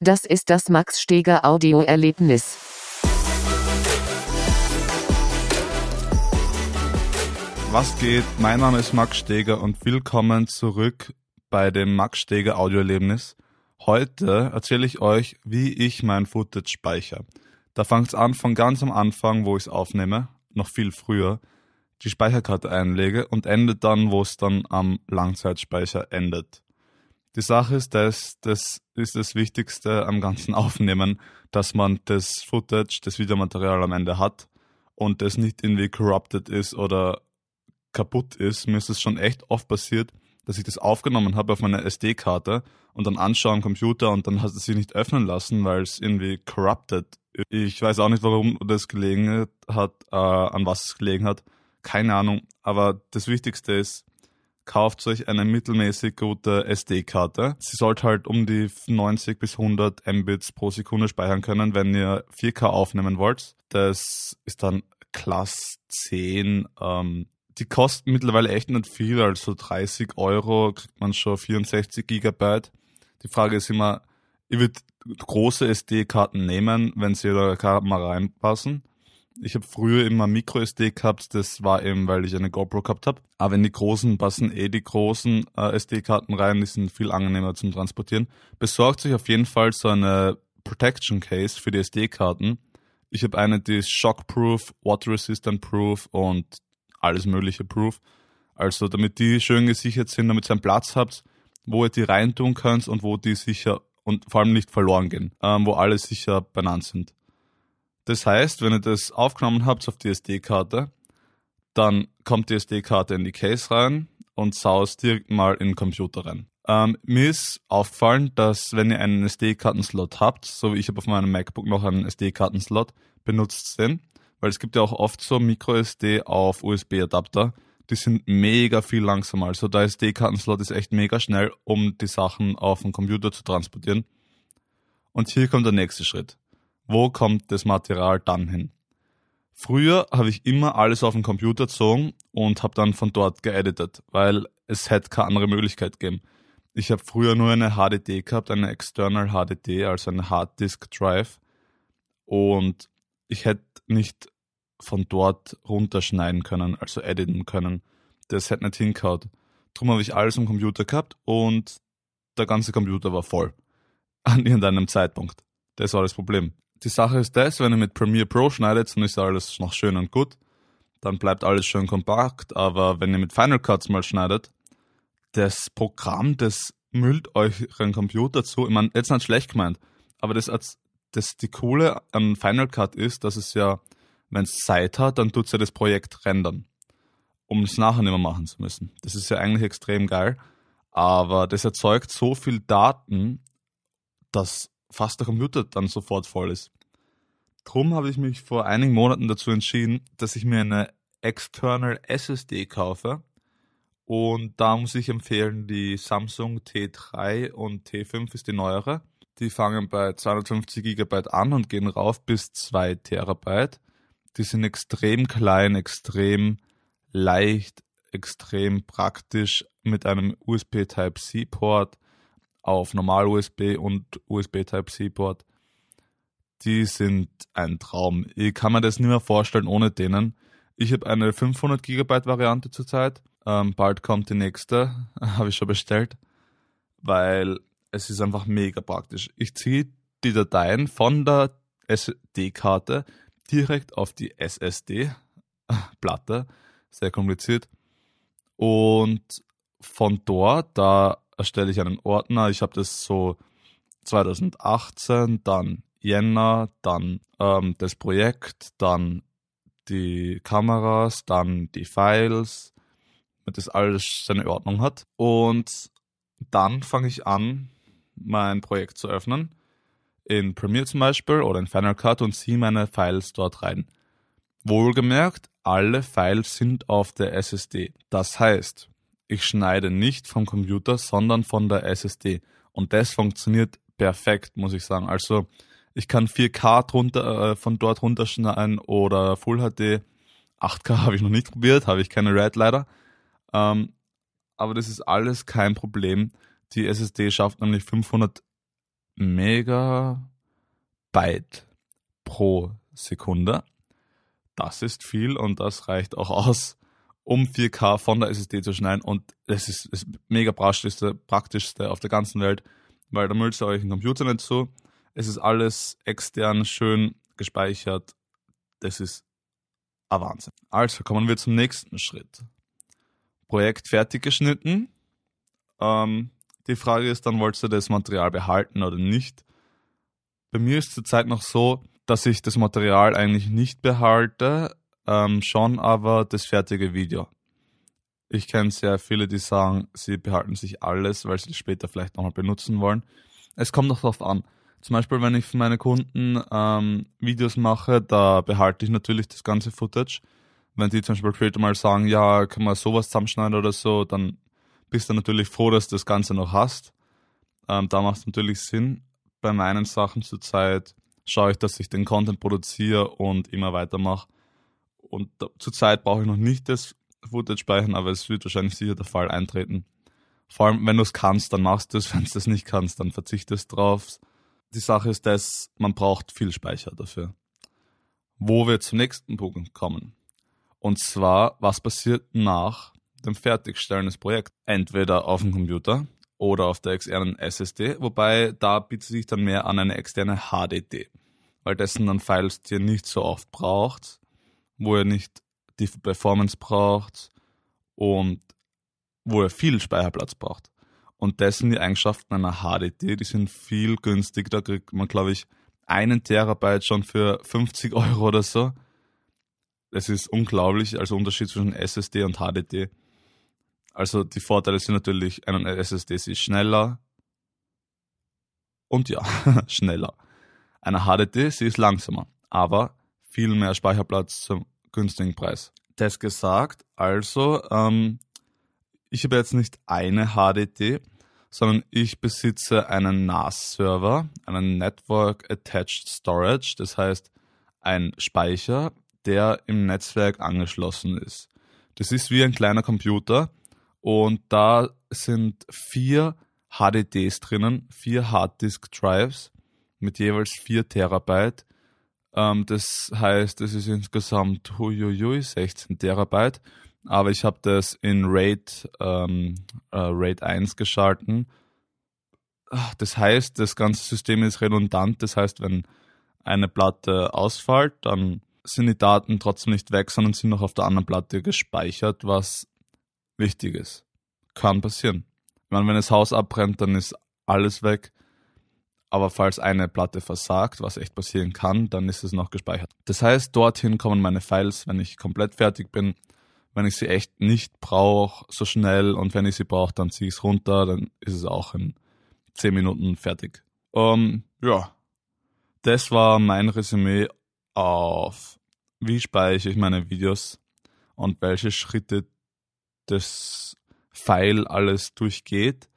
Das ist das Max Steger Audioerlebnis. Was geht? Mein Name ist Max Steger und willkommen zurück bei dem Max Steger Audioerlebnis. Heute erzähle ich euch, wie ich mein Footage speichere. Da fängt es an von ganz am Anfang, wo ich es aufnehme, noch viel früher, die Speicherkarte einlege und endet dann, wo es dann am Langzeitspeicher endet. Die Sache ist das, das ist das Wichtigste am ganzen Aufnehmen, dass man das Footage, das Videomaterial am Ende hat und das nicht irgendwie corrupted ist oder kaputt ist. Mir ist es schon echt oft passiert, dass ich das aufgenommen habe auf meiner SD-Karte und dann anschaue am Computer und dann hat es sich nicht öffnen lassen, weil es irgendwie corrupted ist. Ich weiß auch nicht, warum das gelegen hat, äh, an was es gelegen hat. Keine Ahnung. Aber das Wichtigste ist, kauft euch eine mittelmäßig gute SD-Karte. Sie sollte halt um die 90 bis 100 Mbits pro Sekunde speichern können, wenn ihr 4K aufnehmen wollt. Das ist dann Class 10. Ähm, die kosten mittlerweile echt nicht viel, also 30 Euro kriegt man schon 64 Gigabyte. Die Frage ist immer, ihr würdet große SD-Karten nehmen, wenn sie in eure Kamera reinpassen. Ich habe früher immer Micro-SD gehabt, das war eben, weil ich eine GoPro gehabt habe. Aber in die großen passen eh die großen äh, SD-Karten rein, die sind viel angenehmer zum Transportieren. Besorgt sich auf jeden Fall so eine Protection Case für die SD-Karten. Ich habe eine, die ist Shockproof, Water Resistant Proof und alles mögliche Proof. Also damit die schön gesichert sind, damit ihr einen Platz habt, wo ihr die reintun könnt und wo die sicher und vor allem nicht verloren gehen, ähm, wo alle sicher benannt sind. Das heißt, wenn ihr das aufgenommen habt auf die SD-Karte, dann kommt die SD-Karte in die Case rein und saust direkt mal in den Computer rein. Ähm, mir ist aufgefallen, dass wenn ihr einen SD-Kartenslot habt, so wie ich habe auf meinem MacBook noch einen SD-Kartenslot, benutzt den, weil es gibt ja auch oft so Micro-SD auf USB-Adapter, die sind mega viel langsamer. Also der SD-Kartenslot ist echt mega schnell, um die Sachen auf den Computer zu transportieren. Und hier kommt der nächste Schritt wo kommt das Material dann hin? Früher habe ich immer alles auf den Computer gezogen und habe dann von dort geeditet, weil es hätte keine andere Möglichkeit gegeben. Ich habe früher nur eine HDD gehabt, eine External HDD, also eine Hard Disk Drive. Und ich hätte nicht von dort runterschneiden können, also editen können. Das hätte nicht hingehaut. Darum habe ich alles am Computer gehabt und der ganze Computer war voll. An irgendeinem Zeitpunkt. Das war das Problem die Sache ist das, wenn ihr mit Premiere Pro schneidet, dann ist alles noch schön und gut. Dann bleibt alles schön kompakt, aber wenn ihr mit Final Cuts mal schneidet, das Programm, das müllt euren Computer zu. Ich meine, jetzt nicht schlecht gemeint, aber das, das die Coole an Final Cut ist, dass es ja, wenn es Zeit hat, dann tut es ja das Projekt rendern, um es nachher nicht mehr machen zu müssen. Das ist ja eigentlich extrem geil, aber das erzeugt so viel Daten, dass fast der Computer dann sofort voll ist. Drum habe ich mich vor einigen Monaten dazu entschieden, dass ich mir eine External SSD kaufe. Und da muss ich empfehlen, die Samsung T3 und T5 ist die neuere. Die fangen bei 250 GB an und gehen rauf bis 2 Terabyte. Die sind extrem klein, extrem leicht, extrem praktisch mit einem USB Type-C Port auf Normal-USB und USB Type-C-Port, die sind ein Traum. Ich kann mir das nicht mehr vorstellen ohne denen. Ich habe eine 500 GB Variante zurzeit. Ähm, bald kommt die nächste, habe ich schon bestellt, weil es ist einfach mega praktisch. Ich ziehe die Dateien von der SD-Karte direkt auf die SSD-Platte, sehr kompliziert. Und von dort, da erstelle ich einen Ordner. Ich habe das so 2018, dann Jänner, dann ähm, das Projekt, dann die Kameras, dann die Files, damit das alles seine Ordnung hat. Und dann fange ich an, mein Projekt zu öffnen. In Premiere zum Beispiel oder in Final Cut und ziehe meine Files dort rein. Wohlgemerkt, alle Files sind auf der SSD. Das heißt, ich schneide nicht vom Computer, sondern von der SSD. Und das funktioniert perfekt, muss ich sagen. Also ich kann 4K drunter, äh, von dort runterschneiden oder Full HD. 8K habe ich noch nicht probiert, habe ich keine Red leider. Ähm, aber das ist alles kein Problem. Die SSD schafft nämlich 500 Megabyte pro Sekunde. Das ist viel und das reicht auch aus, um 4K von der SSD zu schneiden. Und es ist das mega praktischste, praktischste auf der ganzen Welt, weil da müllst ihr euch einen Computer nicht zu. Es ist alles extern schön gespeichert. Das ist ein Wahnsinn. Also kommen wir zum nächsten Schritt. Projekt fertig geschnitten. Ähm, die Frage ist dann, wolltest du das Material behalten oder nicht? Bei mir ist zurzeit noch so, dass ich das Material eigentlich nicht behalte, ähm, schon aber das fertige Video. Ich kenne sehr viele, die sagen, sie behalten sich alles, weil sie das später vielleicht nochmal benutzen wollen. Es kommt noch darauf an. Zum Beispiel, wenn ich für meine Kunden ähm, Videos mache, da behalte ich natürlich das ganze Footage. Wenn die zum Beispiel später mal sagen, ja, kann man sowas zusammenschneiden oder so, dann bist du natürlich froh, dass du das Ganze noch hast. Ähm, da macht es natürlich Sinn. Bei meinen Sachen zurzeit schaue ich, dass ich den Content produziere und immer weitermache. Und zurzeit brauche ich noch nicht das Footage speichern, aber es wird wahrscheinlich sicher der Fall eintreten. Vor allem, wenn du es kannst, dann machst du es. Wenn du es nicht kannst, dann verzichtest drauf. Die Sache ist, dass man braucht viel Speicher dafür. Wo wir zum nächsten Punkt kommen. Und zwar, was passiert nach dem Fertigstellen des Projekts? Entweder auf dem Computer oder auf der externen SSD, wobei da bietet sich dann mehr an eine externe HDD, weil dessen dann Files, die ihr nicht so oft braucht, wo ihr nicht die Performance braucht und wo ihr viel Speicherplatz braucht. Und das sind die Eigenschaften einer HDD, die sind viel günstiger. Da kriegt man, glaube ich, einen Terabyte schon für 50 Euro oder so. Das ist unglaublich, also Unterschied zwischen SSD und HDD. Also die Vorteile sind natürlich, eine SSD ist schneller und ja, schneller. Eine HDD, sie ist langsamer, aber viel mehr Speicherplatz zum günstigen Preis. Das gesagt, also ähm, ich habe jetzt nicht eine HDD, sondern ich besitze einen NAS-Server, einen Network Attached Storage, das heißt ein Speicher, der im Netzwerk angeschlossen ist. Das ist wie ein kleiner Computer und da sind vier HDDs drinnen, vier Harddisk Drives mit jeweils vier Terabyte. Ähm, das heißt, es ist insgesamt huiuiui, 16 Terabyte aber ich habe das in RAID, ähm, äh, RAID 1 geschalten. Das heißt, das ganze System ist redundant. Das heißt, wenn eine Platte ausfällt, dann sind die Daten trotzdem nicht weg, sondern sind noch auf der anderen Platte gespeichert, was wichtig ist. Kann passieren. Ich meine, wenn das Haus abbrennt, dann ist alles weg. Aber falls eine Platte versagt, was echt passieren kann, dann ist es noch gespeichert. Das heißt, dorthin kommen meine Files, wenn ich komplett fertig bin wenn ich sie echt nicht brauche, so schnell und wenn ich sie brauche, dann ziehe ich es runter, dann ist es auch in 10 Minuten fertig. Um, ähm, ja, das war mein Resümee auf, wie speichere ich meine Videos und welche Schritte das File alles durchgeht,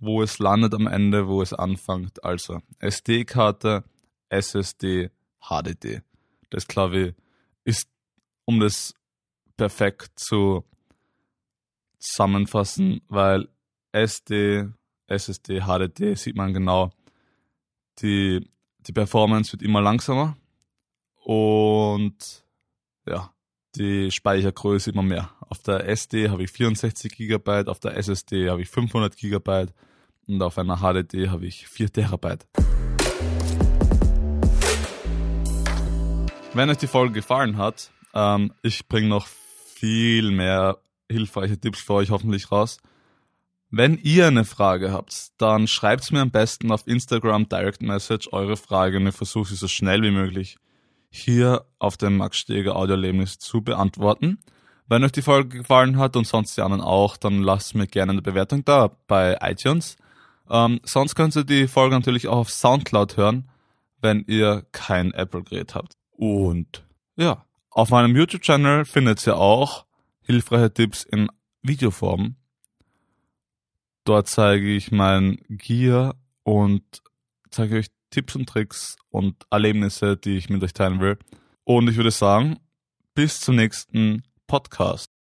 wo es landet am Ende, wo es anfängt. Also SD-Karte, SSD, HDD. Das ich ist, um das perfekt zu zusammenfassen, weil SD, SSD, HDD sieht man genau, die, die Performance wird immer langsamer und ja, die Speichergröße immer mehr. Auf der SD habe ich 64 GB, auf der SSD habe ich 500 GB und auf einer HDD habe ich 4 Terabyte. Wenn euch die Folge gefallen hat, ähm, ich bringe noch viel mehr hilfreiche Tipps für euch hoffentlich raus. Wenn ihr eine Frage habt, dann schreibt mir am besten auf Instagram Direct Message eure Frage und ich versuche sie so schnell wie möglich hier auf dem Max Steger Audioerlebnis zu beantworten. Wenn euch die Folge gefallen hat und sonst die anderen auch, dann lasst mir gerne eine Bewertung da bei iTunes. Ähm, sonst könnt ihr die Folge natürlich auch auf Soundcloud hören, wenn ihr kein Apple-Gerät habt. Und ja, auf meinem YouTube-Channel findet ihr auch hilfreiche Tipps in Videoform. Dort zeige ich mein Gear und zeige euch Tipps und Tricks und Erlebnisse, die ich mit euch teilen will. Und ich würde sagen, bis zum nächsten Podcast.